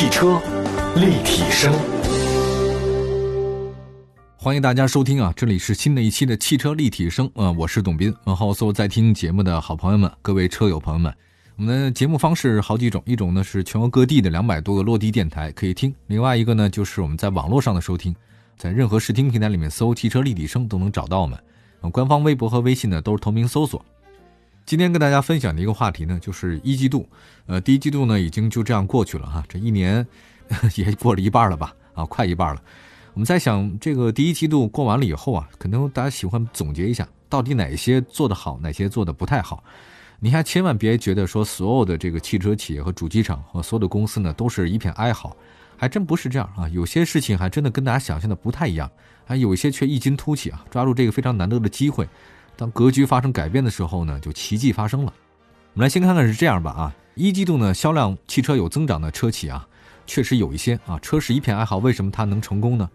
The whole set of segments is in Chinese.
汽车立体声，欢迎大家收听啊！这里是新的一期的汽车立体声啊，我是董斌。问候所有在听节目的好朋友们，各位车友朋友们。我们的节目方式好几种，一种呢是全国各地的两百多个落地电台可以听，另外一个呢就是我们在网络上的收听，在任何视听平台里面搜“汽车立体声”都能找到我们。官方微博和微信呢都是同名搜索。今天跟大家分享的一个话题呢，就是一季度，呃，第一季度呢已经就这样过去了哈，这一年 也过了一半了吧，啊，快一半了。我们在想，这个第一季度过完了以后啊，可能大家喜欢总结一下，到底哪些做得好，哪些做得不太好。你还千万别觉得说所有的这个汽车企业和主机厂和所有的公司呢都是一片哀嚎，还真不是这样啊。有些事情还真的跟大家想象的不太一样，还有一些却异军突起啊，抓住这个非常难得的机会，当格局发生改变的时候呢，就奇迹发生了。我们来先看看是这样吧啊，一季度呢销量汽车有增长的车企啊，确实有一些啊，车市一片哀嚎，为什么它能成功呢？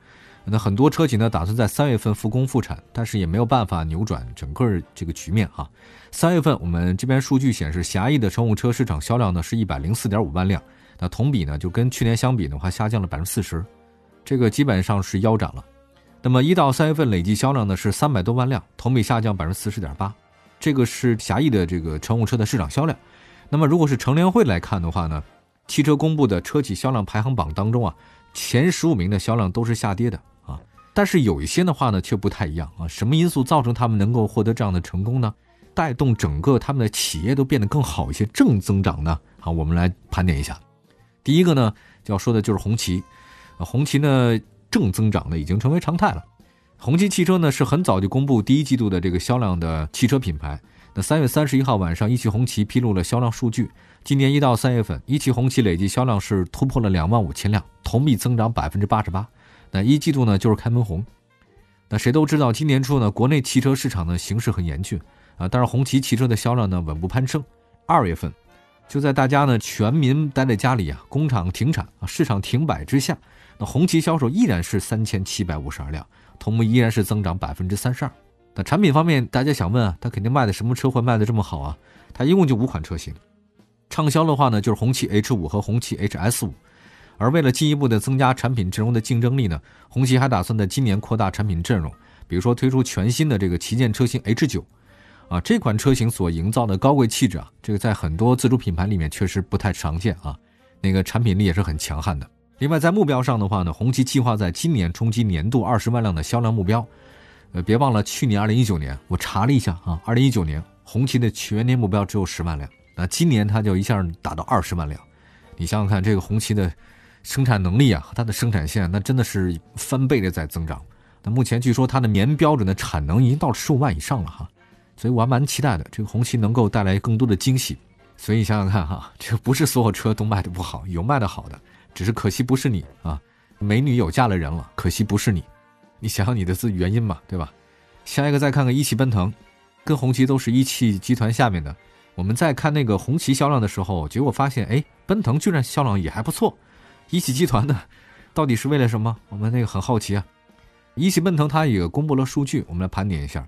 那很多车企呢打算在三月份复工复产，但是也没有办法扭转整个这个局面啊。三月份我们这边数据显示，狭义的乘用车市场销量呢是一百零四点五万辆，那同比呢就跟去年相比的话下降了百分之四十，这个基本上是腰斩了。那么一到三月份累计销量呢是三百多万辆，同比下降百分之四十点八，这个是狭义的这个乘用车的市场销量。那么如果是乘联会来看的话呢，汽车公布的车企销量排行榜当中啊，前十五名的销量都是下跌的啊，但是有一些的话呢却不太一样啊，什么因素造成他们能够获得这样的成功呢？带动整个他们的企业都变得更好一些，正增长呢？好，我们来盘点一下。第一个呢，要说的就是红旗。红旗呢，正增长呢已经成为常态了。红旗汽车呢是很早就公布第一季度的这个销量的汽车品牌。那三月三十一号晚上，一汽红旗披露了销量数据。今年一到三月份，一汽红旗累计销量是突破了两万五千辆，同比增长百分之八十八。那一季度呢就是开门红。那谁都知道，今年初呢，国内汽车市场的形势很严峻。啊，但是红旗汽车的销量呢稳步攀升。二月份，就在大家呢全民待在家里啊，工厂停产啊，市场停摆之下，那红旗销售依然是三千七百五十二辆，同比依然是增长百分之三十二。那产品方面，大家想问啊，它肯定卖的什么车会卖的这么好啊？它一共就五款车型，畅销的话呢就是红旗 H 五和红旗 HS 五。而为了进一步的增加产品阵容的竞争力呢，红旗还打算在今年扩大产品阵容，比如说推出全新的这个旗舰车型 H 九。啊，这款车型所营造的高贵气质啊，这个在很多自主品牌里面确实不太常见啊。那个产品力也是很强悍的。另外，在目标上的话呢，红旗计划在今年冲击年度二十万辆的销量目标。呃，别忘了去年二零一九年，我查了一下啊，二零一九年红旗的全年目标只有十万辆，那今年它就一下达到二十万辆。你想想看，这个红旗的生产能力啊，它的生产线那真的是翻倍的在增长。那目前据说它的年标准的产能已经到十五万以上了哈。所以我还蛮期待的，这个红旗能够带来更多的惊喜。所以你想想看哈，这个不是所有车都卖的不好，有卖的好的，只是可惜不是你啊。美女有嫁了人了，可惜不是你。你想想你的自原因嘛，对吧？下一个再看看一汽奔腾，跟红旗都是一汽集团下面的。我们再看那个红旗销量的时候，结果发现，哎，奔腾居然销量也还不错。一汽集团的到底是为了什么？我们那个很好奇啊。一汽奔腾它也公布了数据，我们来盘点一下。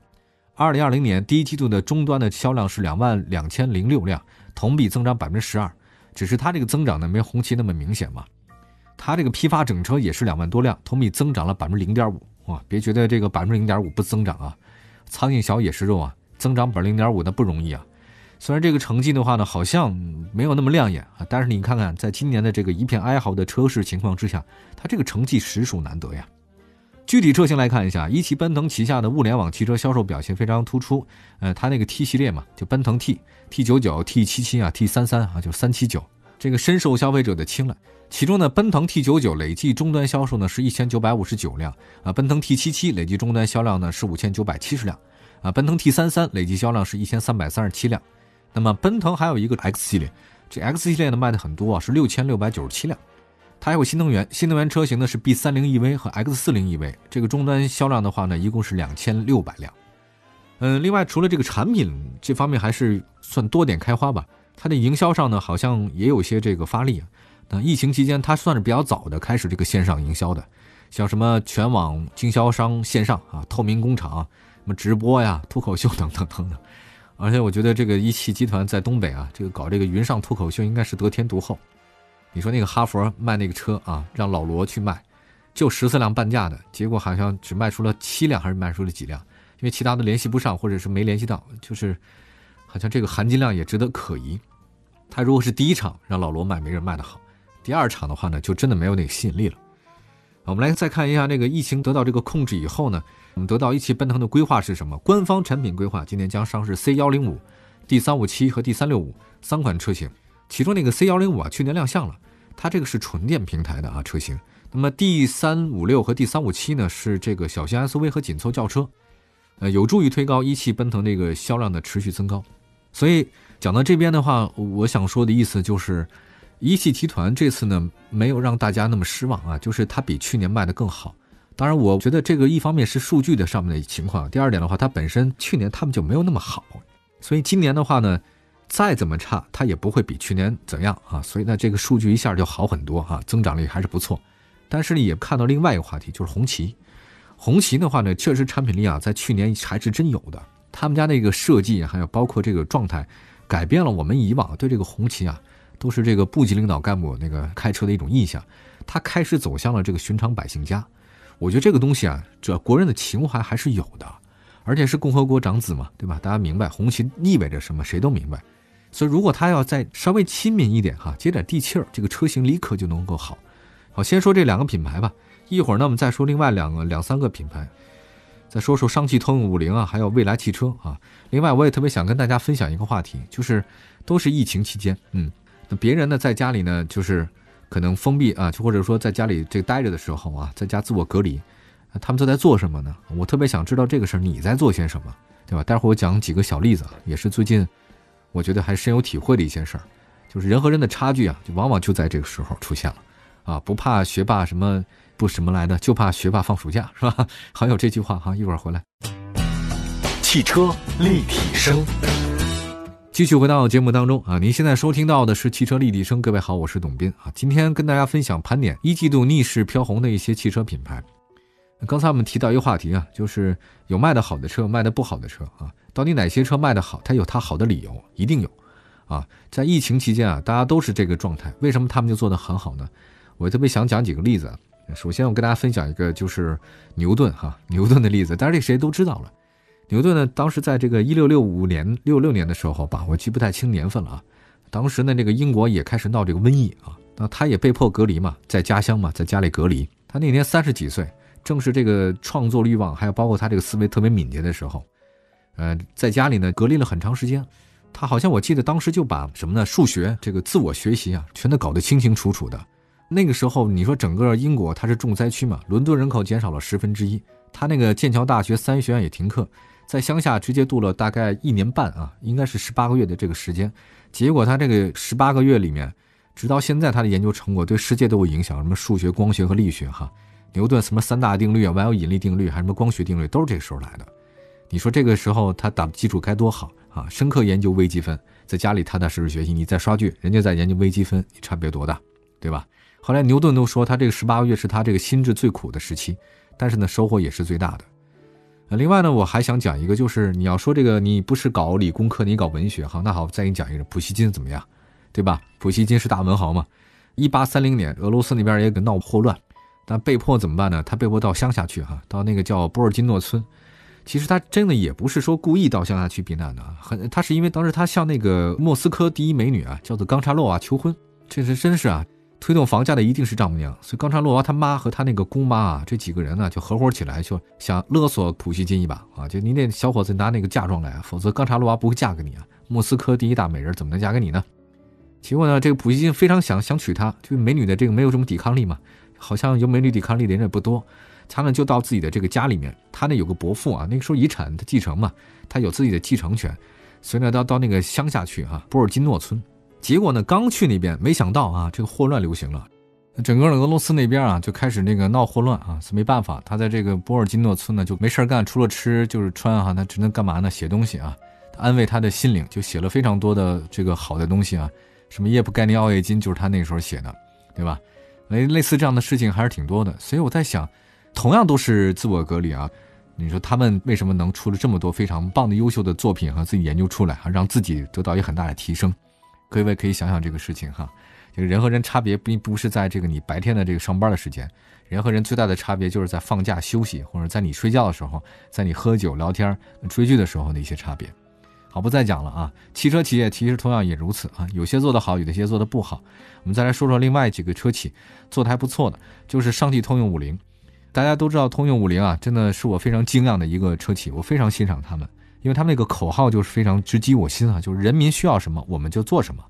二零二零年第一季度的终端的销量是两万两千零六辆，同比增长百分之十二。只是它这个增长呢，没红旗那么明显嘛。它这个批发整车也是两万多辆，同比增长了百分之零点五。哇，别觉得这个百分之零点五不增长啊，苍蝇小也是肉啊，增长百分之零点五那不容易啊。虽然这个成绩的话呢，好像没有那么亮眼啊，但是你看看，在今年的这个一片哀嚎的车市情况之下，它这个成绩实属难得呀。具体车型来看一下，一汽奔腾旗下的物联网汽车销售表现非常突出。呃，它那个 T 系列嘛，就奔腾 T、T 九九、T 七七啊、T 三三啊，就三七九，这个深受消费者的青睐。其中呢，奔腾 T 九九累计终端销售呢是一千九百五十九辆啊，奔腾 T 七七累计终端销量呢是五千九百七十辆啊，奔腾 T 三三累计销量是一千三百三十七辆。那么奔腾还有一个 X 系列，这 X 系列呢卖的很多啊，是六千六百九十七辆。还有新能源，新能源车型呢是 B 三零 EV 和 X 四零 EV，这个终端销量的话呢，一共是两千六百辆。嗯，另外除了这个产品这方面还是算多点开花吧，它的营销上呢好像也有些这个发力。那疫情期间，它算是比较早的开始这个线上营销的，像什么全网经销商线上啊、透明工厂、什么直播呀、脱口秀等等等等。而且我觉得这个一汽集团在东北啊，这个搞这个云上脱口秀应该是得天独厚。你说那个哈佛卖那个车啊，让老罗去卖，就十四辆半价的，结果好像只卖出了七辆，还是卖出了几辆？因为其他的联系不上，或者是没联系到，就是好像这个含金量也值得可疑。他如果是第一场让老罗卖没人卖的好，第二场的话呢，就真的没有那个吸引力了。我们来再看一下那个疫情得到这个控制以后呢，我们得到一汽奔腾的规划是什么？官方产品规划今年将上市 C 幺零五、D 三五七和 D 三六五三款车型。其中那个 C 幺零五啊，去年亮相了，它这个是纯电平台的啊车型。那么 D 三五六和 D 三五七呢，是这个小型 SUV 和紧凑轿车，呃，有助于推高一汽奔腾这个销量的持续增高。所以讲到这边的话，我想说的意思就是，一汽集团这次呢没有让大家那么失望啊，就是它比去年卖的更好。当然，我觉得这个一方面是数据的上面的情况，第二点的话，它本身去年他们就没有那么好，所以今年的话呢。再怎么差，它也不会比去年怎样啊，所以呢，这个数据一下就好很多哈，增长率还是不错。但是呢，也看到另外一个话题，就是红旗。红旗的话呢，确实产品力啊，在去年还是真有的。他们家那个设计，还有包括这个状态，改变了我们以往对这个红旗啊，都是这个部级领导干部那个开车的一种印象。他开始走向了这个寻常百姓家。我觉得这个东西啊，这国人的情怀还是有的，而且是共和国长子嘛，对吧？大家明白红旗意味着什么，谁都明白。所以，如果他要再稍微亲民一点哈，接点地气儿，这个车型立刻就能够好。好，先说这两个品牌吧。一会儿呢，我们再说另外两个两三个品牌，再说说上汽通用五菱啊，还有蔚来汽车啊。另外，我也特别想跟大家分享一个话题，就是都是疫情期间，嗯，那别人呢在家里呢，就是可能封闭啊，就或者说在家里这待着的时候啊，在家自我隔离，他们都在做什么呢？我特别想知道这个事儿你在做些什么，对吧？待会儿我讲几个小例子，也是最近。我觉得还深有体会的一件事儿，就是人和人的差距啊，就往往就在这个时候出现了，啊，不怕学霸什么不什么来的，就怕学霸放暑假，是吧？还有这句话哈，一会儿回来。汽车立体声，继续回到节目当中啊，您现在收听到的是汽车立体声，各位好，我是董斌啊，今天跟大家分享盘点一季度逆势飘红的一些汽车品牌。刚才我们提到一个话题啊，就是有卖的好的车，卖的不好的车啊。到底哪些车卖的好？它有它好的理由，一定有，啊，在疫情期间啊，大家都是这个状态，为什么他们就做得很好呢？我特别想讲几个例子。首先，我跟大家分享一个，就是牛顿哈，牛顿的例子。当然，这谁都知道了。牛顿呢，当时在这个一六六五年、六六年的时候吧，我记不太清年份了啊。当时呢，那个英国也开始闹这个瘟疫啊，那他也被迫隔离嘛，在家乡嘛，在家里隔离。他那年三十几岁，正是这个创作欲望，还有包括他这个思维特别敏捷的时候。呃，在家里呢，隔离了很长时间，他好像我记得当时就把什么呢？数学这个自我学习啊，全都搞得清清楚楚的。那个时候，你说整个英国它是重灾区嘛？伦敦人口减少了十分之一，他那个剑桥大学三学院也停课，在乡下直接度了大概一年半啊，应该是十八个月的这个时间。结果他这个十八个月里面，直到现在他的研究成果对世界都有影响，什么数学、光学和力学哈，牛顿什么三大定律啊，万有引力定律，还什么光学定律，都是这个时候来的。你说这个时候他打基础该多好啊！深刻研究微积分，在家里踏踏实实学习，你在刷剧，人家在研究微积分，你差别多大，对吧？后来牛顿都说他这个十八个月是他这个心智最苦的时期，但是呢收获也是最大的。另外呢，我还想讲一个，就是你要说这个你不是搞理工科，你搞文学哈，那好，再给你讲一个普希金怎么样，对吧？普希金是大文豪嘛。一八三零年，俄罗斯那边也给闹霍乱，但被迫怎么办呢？他被迫到乡下去哈，到那个叫波尔金诺村。其实他真的也不是说故意到乡下去避难的，很他是因为当时他向那个莫斯科第一美女啊，叫做冈察洛娃求婚，这是真是啊，推动房价的一定是丈母娘，所以冈察洛娃他妈和他那个姑妈啊，这几个人呢就合伙起来，就想勒索普希金一把啊，就你那小伙子拿那个嫁妆来啊，否则冈察洛娃不会嫁给你啊，莫斯科第一大美人怎么能嫁给你呢？结果呢，这个普希金非常想想娶她，就美女的这个没有什么抵抗力嘛，好像有美女抵抗力的人也不多。他呢就到自己的这个家里面，他呢有个伯父啊，那个时候遗产他继承嘛，他有自己的继承权，所以呢到到那个乡下去哈，波尔金诺村。结果呢刚去那边，没想到啊这个霍乱流行了，整个俄罗斯那边啊就开始那个闹霍乱啊，是没办法，他在这个波尔金诺村呢就没事干，除了吃就是穿哈，他只能干嘛呢？写东西啊，安慰他的心灵，就写了非常多的这个好的东西啊，什么叶普盖尼奥叶金就是他那时候写的，对吧？类类似这样的事情还是挺多的，所以我在想。同样都是自我隔离啊，你说他们为什么能出了这么多非常棒的、优秀的作品和自己研究出来，哈，让自己得到一个很大的提升？各位可以想想这个事情哈。这个人和人差别并不是在这个你白天的这个上班的时间，人和人最大的差别就是在放假休息，或者在你睡觉的时候，在你喝酒聊天、追剧的时候的一些差别。好，不再讲了啊。汽车企业其实同样也如此啊，有些做得好，有的些做得不好。我们再来说说另外几个车企做得还不错的，就是上汽通用五菱。大家都知道通用五菱啊，真的是我非常敬仰的一个车企，我非常欣赏他们，因为他们那个口号就是非常直击我心啊，就是人民需要什么我们就做什么。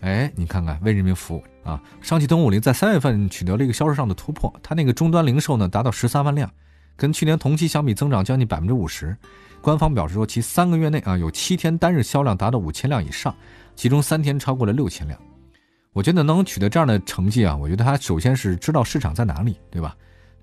哎，你看看为人民服务啊！上汽通用五菱在三月份取得了一个销售上的突破，它那个终端零售呢达到十三万辆，跟去年同期相比增长将近百分之五十。官方表示说，其三个月内啊有七天单日销量达到五千辆以上，其中三天超过了六千辆。我觉得能取得这样的成绩啊，我觉得他首先是知道市场在哪里，对吧？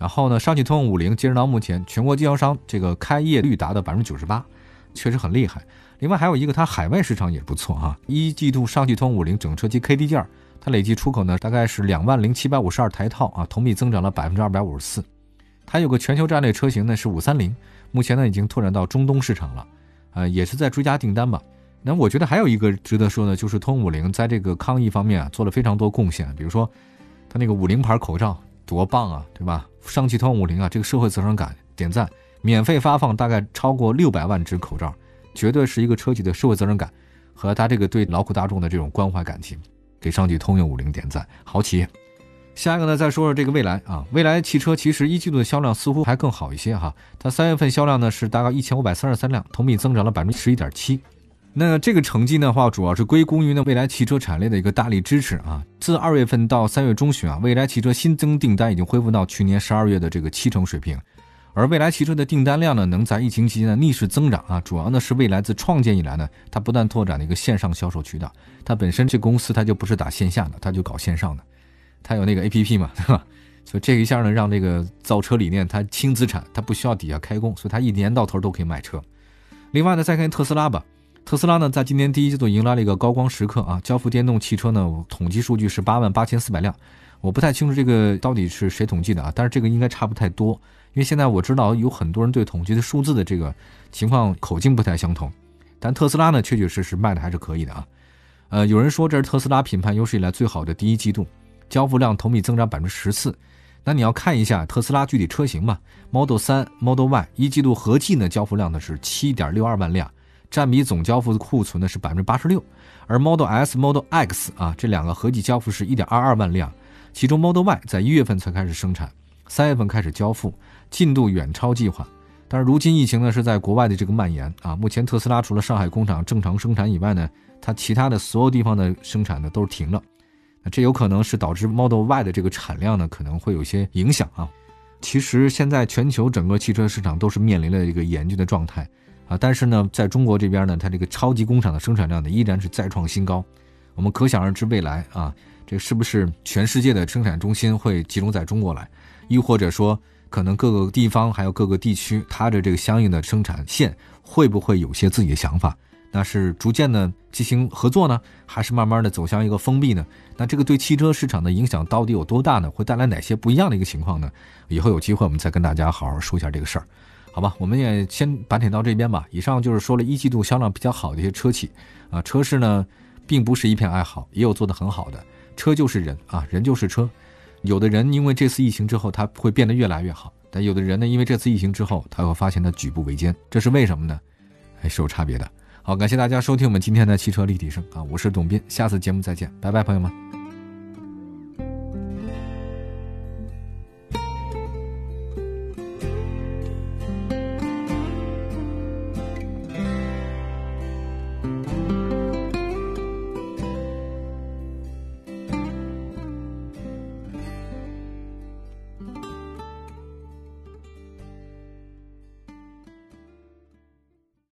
然后呢，上汽通用五菱截止到目前，全国经销商这个开业率达到百分之九十八，确实很厉害。另外还有一个，它海外市场也不错哈。一季度上汽通用五菱整车及 KD 件，它累计出口呢大概是两万零七百五十二台套啊，同比增长了百分之二百五十四。它有个全球战略车型呢是五三零，目前呢已经拓展到中东市场了，呃也是在追加订单吧。那我觉得还有一个值得说的，就是通用五菱在这个抗疫方面啊做了非常多贡献，比如说它那个五菱牌口罩多棒啊，对吧？上汽通用五菱啊这个社会责任感点赞，免费发放大概超过六百万只口罩。绝对是一个车企的社会责任感和他这个对劳苦大众的这种关怀感情，给上汽通用五菱点赞，好企业。下一个呢，再说说这个蔚来啊，蔚来汽车其实一季度的销量似乎还更好一些哈，它三月份销量呢是大概一千五百三十三辆，同比增长了百分之十一点七。那这个成绩的话，主要是归功于呢未来汽车产业链的一个大力支持啊。自二月份到三月中旬啊，未来汽车新增订单已经恢复到去年十二月的这个七成水平。而未来汽车的订单量呢，能在疫情期间呢逆势增长啊，主要呢是未来自创建以来呢，它不断拓展的一个线上销售渠道。它本身这公司它就不是打线下的，它就搞线上的，它有那个 A P P 嘛，对吧？所以这一下呢，让这个造车理念它轻资产，它不需要底下开工，所以它一年到头都可以卖车。另外呢，再看特斯拉吧，特斯拉呢在今年第一季度迎来了一个高光时刻啊，交付电动汽车呢统计数据是八万八千四百辆，我不太清楚这个到底是谁统计的啊，但是这个应该差不太多。因为现在我知道有很多人对统计的数字的这个情况口径不太相同，但特斯拉呢确确实实卖的还是可以的啊。呃，有人说这是特斯拉品牌有史以来最好的第一季度，交付量同比增长百分之十四。那你要看一下特斯拉具体车型嘛，Model 3、Model Y 一季度合计呢交付量呢是七点六二万辆，占比总交付的库存呢是百分之八十六。而 Model S、Model X 啊这两个合计交付是一点二二万辆，其中 Model Y 在一月份才开始生产，三月份开始交付。进度远超计划，但是如今疫情呢是在国外的这个蔓延啊。目前特斯拉除了上海工厂正常生产以外呢，它其他的所有地方的生产呢都是停了，那这有可能是导致 Model Y 的这个产量呢可能会有些影响啊。其实现在全球整个汽车市场都是面临了一个严峻的状态啊，但是呢，在中国这边呢，它这个超级工厂的生产量呢依然是再创新高。我们可想而知，未来啊，这是不是全世界的生产中心会集中在中国来，亦或者说？可能各个地方还有各个地区，它的这个相应的生产线会不会有些自己的想法？那是逐渐的进行合作呢，还是慢慢的走向一个封闭呢？那这个对汽车市场的影响到底有多大呢？会带来哪些不一样的一个情况呢？以后有机会我们再跟大家好好说一下这个事儿，好吧？我们也先盘点到这边吧。以上就是说了一季度销量比较好的一些车企啊，车市呢并不是一片哀嚎，也有做得很好的。车就是人啊，人就是车。有的人因为这次疫情之后，他会变得越来越好；但有的人呢，因为这次疫情之后，他会发现他举步维艰。这是为什么呢？还是有差别的。好，感谢大家收听我们今天的汽车立体声啊，我是董斌，下次节目再见，拜拜，朋友们。